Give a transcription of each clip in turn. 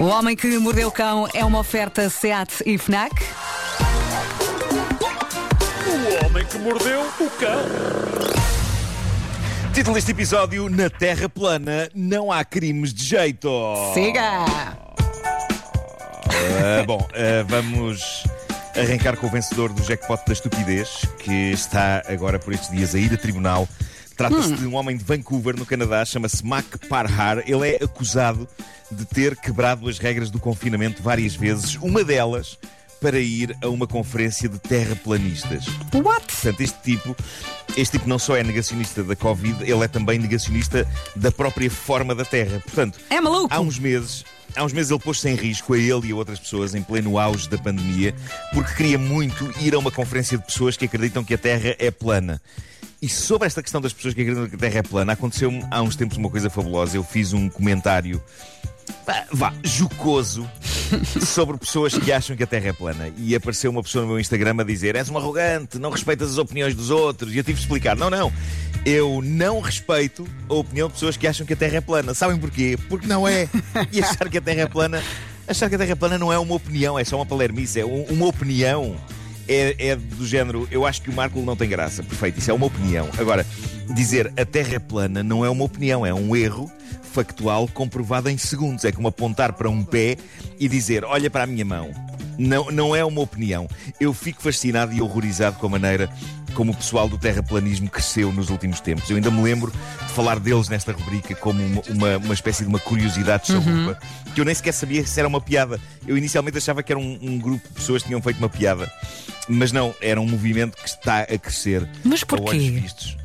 O Homem que Mordeu o Cão é uma oferta SEAT e FNAC. O homem que mordeu o cão. Título deste episódio: Na Terra plana não há crimes de jeito. Siga! Ah, bom, ah, vamos arrancar com o vencedor do jackpot da estupidez, que está agora por estes dias a ir a tribunal. Trata-se de um homem de Vancouver, no Canadá, chama-se Mac Parhar. Ele é acusado de ter quebrado as regras do confinamento várias vezes, uma delas para ir a uma conferência de terraplanistas. What? Portanto, este tipo, este tipo não só é negacionista da Covid, ele é também negacionista da própria forma da Terra. Portanto, É maluco? há uns meses. Há uns meses ele pôs-se em risco a ele e a outras pessoas em pleno auge da pandemia porque queria muito ir a uma conferência de pessoas que acreditam que a Terra é plana. E sobre esta questão das pessoas que acreditam que a Terra é plana, aconteceu há uns tempos uma coisa fabulosa. Eu fiz um comentário, vá, vá jocoso, sobre pessoas que acham que a Terra é plana. E apareceu uma pessoa no meu Instagram a dizer: És um arrogante, não respeitas as opiniões dos outros. E eu tive de explicar: Não, não. Eu não respeito a opinião de pessoas que acham que a Terra é plana. Sabem porquê? Porque não é. E achar que a Terra é plana. Achar que a Terra é plana não é uma opinião, é só uma palermice, é um- uma opinião. É, é do género, eu acho que o Marco não tem graça. Perfeito, isso é uma opinião. Agora, dizer a Terra é plana não é uma opinião, é um erro factual comprovado em segundos. É como apontar para um pé e dizer: Olha para a minha mão. Não, não é uma opinião. Eu fico fascinado e horrorizado com a maneira como o pessoal do terraplanismo cresceu nos últimos tempos. Eu ainda me lembro de falar deles nesta rubrica como uma, uma, uma espécie de uma curiosidade chalupa, que eu nem sequer sabia se era uma piada. Eu inicialmente achava que era um, um grupo de pessoas que tinham feito uma piada, mas não, era um movimento que está a crescer. Mas porquê? olhos vistos.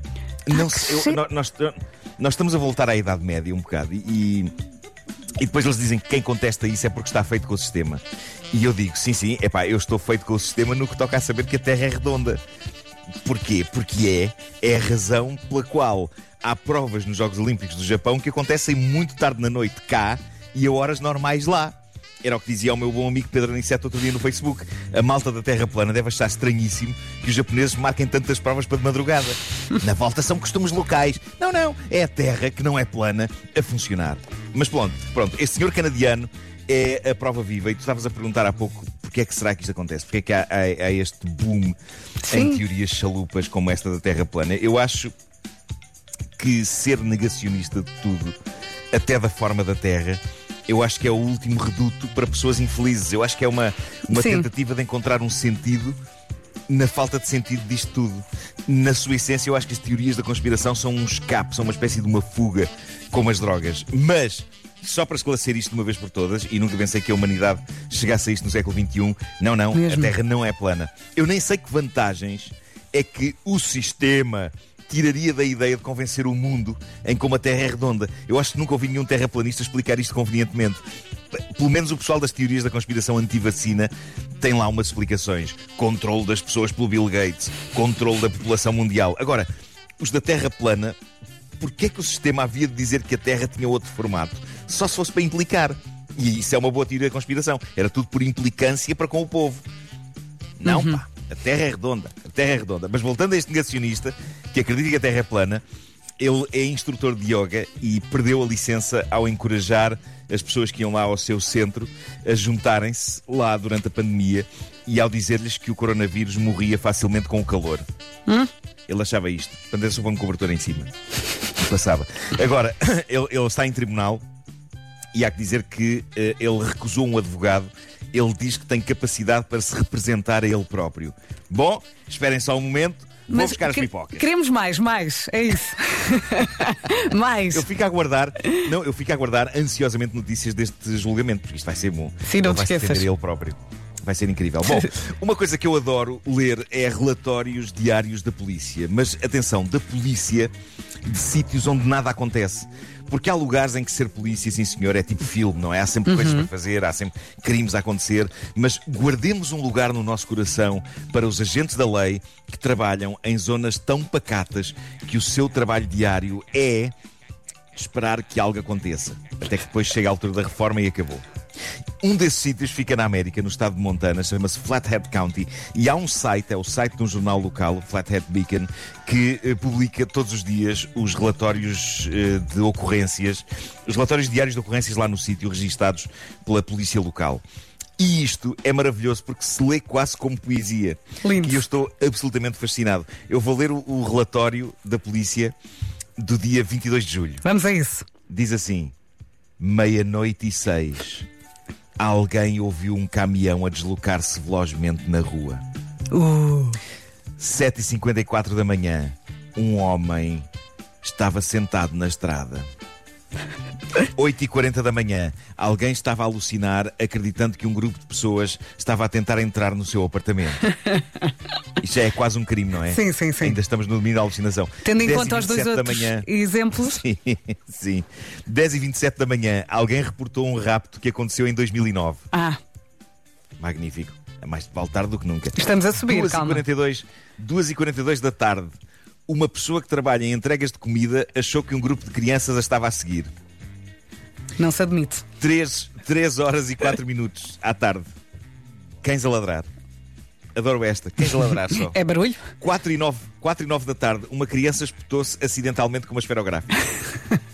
Não eu- nós, nós estamos a voltar à Idade Média um bocado e, e depois eles dizem que quem contesta isso é porque está feito com o sistema. E eu digo, sim, sim, epá, eu estou feito com o sistema no que toca a saber que a Terra é redonda. Porquê? Porque é, é a razão pela qual há provas nos Jogos Olímpicos do Japão que acontecem muito tarde na noite cá e a horas normais lá. Era o que dizia o meu bom amigo Pedro Aniceto outro dia no Facebook. A malta da Terra plana deve achar estranhíssimo que os japoneses marquem tantas provas para de madrugada. Na volta são costumes locais. Não, não. É a Terra que não é plana a funcionar. Mas pronto, pronto. Este senhor canadiano é a prova viva. E tu estavas a perguntar há pouco porque é que será que isto acontece? Porque é que há, há- há este boom Sim. em teorias chalupas como esta da Terra plana? Eu acho que ser negacionista de tudo, até da forma da Terra, eu acho que é o último reduto para pessoas infelizes. Eu acho que é uma, uma Sim. tentativa de encontrar um sentido na falta de sentido disto tudo. Na sua essência, eu acho que as teorias da conspiração são um escape, são uma espécie de uma fuga, como as drogas. Mas, só para esclarecer isto de uma vez por todas, e nunca pensei que a humanidade chegasse a isto no século XXI, não, não, Mesmo. a Terra não é plana. Eu nem sei que vantagens é que o sistema tiraria da ideia de convencer o mundo em como a Terra é redonda. Eu acho que nunca ouvi nenhum terraplanista explicar isto convenientemente. Pelo menos o pessoal das teorias da conspiração anti-vacina tem lá umas explicações. Controle das pessoas pelo Bill Gates, controle da população mundial. Agora, os da Terra plana, porquê é que o sistema havia de dizer que a Terra tinha outro formato? Só se fosse para implicar. E isso é uma boa teoria da conspiração. Era tudo por implicância para com o povo. Não, pá. A Terra é redonda. A Terra é redonda. Mas voltando a este negacionista que acredita que a Terra é plana, ele é instrutor de yoga e perdeu a licença ao encorajar as pessoas que iam lá ao seu centro a juntarem-se lá durante a pandemia e ao dizer-lhes que o coronavírus morria facilmente com o calor. Ele achava isto. Portanto, era só um cobertor em cima. E passava. Agora, ele, ele está em tribunal e há que dizer que eh, ele recusou um advogado. Ele diz que tem capacidade para se representar a ele próprio. Bom, esperem só um momento. Vou buscar as pipocas. Queremos mais, mais. É isso. mais. Eu fico a aguardar, não, eu fico a aguardar ansiosamente notícias deste julgamento, porque isto vai ser bom. Sim, não Ele te esqueças. ele próprio. Vai ser incrível. Bom, uma coisa que eu adoro ler é relatórios diários da polícia. Mas atenção, da polícia de sítios onde nada acontece. Porque há lugares em que ser polícia, sim senhor, é tipo filme, não é? Há sempre coisas para fazer, há sempre crimes a acontecer. Mas guardemos um lugar no nosso coração para os agentes da lei que trabalham em zonas tão pacatas que o seu trabalho diário é esperar que algo aconteça. Até que depois chega a altura da reforma e acabou. Um desses sítios fica na América, no estado de Montana, chama-se Flathead County. E há um site, é o site de um jornal local, o Flathead Beacon, que eh, publica todos os dias os relatórios eh, de ocorrências, os relatórios diários de ocorrências lá no sítio, registados pela polícia local. E isto é maravilhoso porque se lê quase como poesia. Lindo. E eu estou absolutamente fascinado. Eu vou ler o, o relatório da polícia do dia 22 de julho. Vamos a isso. Diz assim: meia-noite e seis. Alguém ouviu um caminhão a deslocar-se velozmente na rua. Uh, 7h54 da manhã. Um homem estava sentado na estrada. 8h40 da manhã. Alguém estava a alucinar, acreditando que um grupo de pessoas estava a tentar entrar no seu apartamento. Isto já é quase um crime, não é? Sim, sim, sim. Ainda estamos no domínio da alucinação. tendo em 10 conta os dois 27 da outros manhã. exemplos. Sim, sim. 10 e 27 da manhã, alguém reportou um rapto que aconteceu em 2009. Ah, Magnífico. É mais vale tarde do que nunca. Estamos a subir, 2 calma. e 42, 2 e 42 da tarde, uma pessoa que trabalha em entregas de comida achou que um grupo de crianças a estava a seguir. Não se admite. 3, 3 horas e 4 minutos à tarde. Cães a ladrar. Adoro esta. Cães a ladrar só. É barulho? 4 e 9, 4 e 9 da tarde, uma criança espetou-se acidentalmente com uma esferográfica.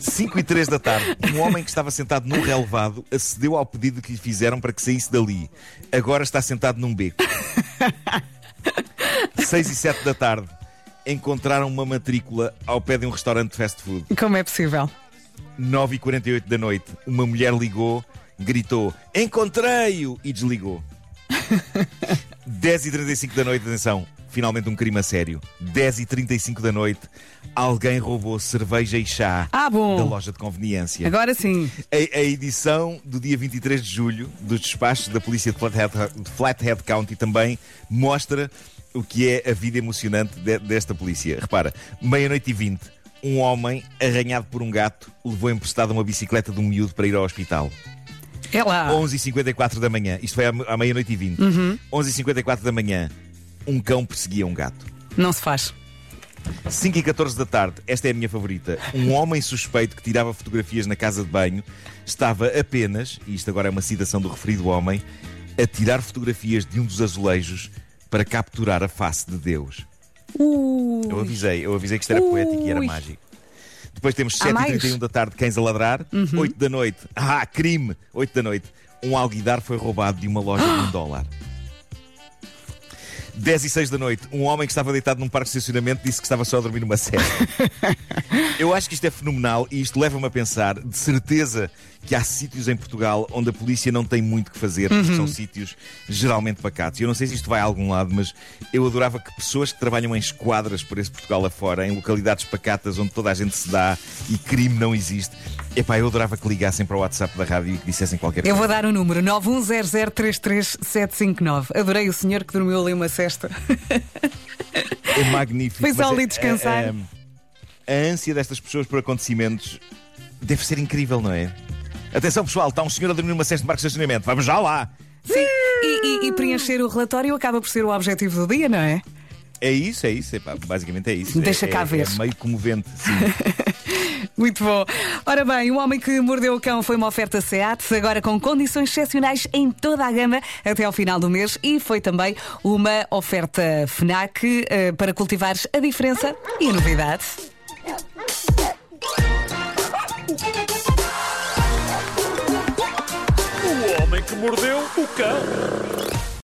5 e 3 da tarde, um homem que estava sentado num relevado acedeu ao pedido que lhe fizeram para que saísse dali. Agora está sentado num beco. 6 e 7 da tarde, encontraram uma matrícula ao pé de um restaurante de fast food. Como é possível? 9 e 48 da noite, uma mulher ligou, gritou: Encontrei-o! e desligou. 10 e 35 da noite, atenção, finalmente um crime a sério. 10 e 35 da noite, alguém roubou cerveja e chá Ah, bom. da loja de conveniência. Agora sim. A, a edição do dia 23 de julho dos despachos da polícia de Flathead, de Flathead County também mostra o que é a vida emocionante de- desta polícia. Repara, meia-noite e 20, um homem arranhado por um gato levou emprestada uma bicicleta de um miúdo para ir ao hospital. É lá. 11h54 da manhã, isto foi à, meia-noite e 20. 11h54 da manhã, um cão perseguia um gato. Não se faz. 5 e 14 da tarde, esta é a minha favorita. Um homem suspeito que tirava fotografias na casa de banho estava apenas, e isto agora é uma citação do referido homem, a tirar fotografias de um dos azulejos para capturar a face de Deus. Uh, Eu avisei, eu avisei que isto era Ui. poético e era mágico. Depois temos Há mais? 7h31 da tarde, cães a ladrar. 8 da noite, ah, crime! 8 da noite, um alguidar foi roubado de uma loja de um dólar. 10 e 6 da noite, um homem que estava deitado num parque de estacionamento disse que estava só a dormir numa série. Eu acho que isto é fenomenal e isto leva-me a pensar, de certeza, que há sítios em Portugal onde a polícia não tem muito que fazer, porque são sítios geralmente pacatos. Eu não sei se isto vai a algum lado, mas eu adorava que pessoas que trabalham em esquadras por esse Portugal afora, em localidades pacatas onde toda a gente se dá e crime não existe, epá, eu adorava que ligassem para o WhatsApp da rádio e que dissessem qualquer Eu coisa. vou dar o número 910033759. Adorei o senhor que dormiu ali uma cesta. É magnífico. Foi só mas ali é- descansar. é- é- a ânsia destas pessoas por acontecimentos deve ser incrível, não é? Atenção, pessoal, está um senhor a dormir numa cesta de parque de estacionamento. Vamos já lá! Sim. E, e- e preencher o relatório acaba por ser o objetivo do dia, não é? É isso, é isso. epá, basicamente é isso. Deixa é, cá é- ver. É meio comovente, sim. Muito bom. Ora bem, o homem que mordeu o cão foi uma oferta SEAT, agora com condições excepcionais em toda a gama até ao final do mês e foi também uma oferta FNAC eh, para cultivares a diferença e a novidade. O homem que mordeu o cão.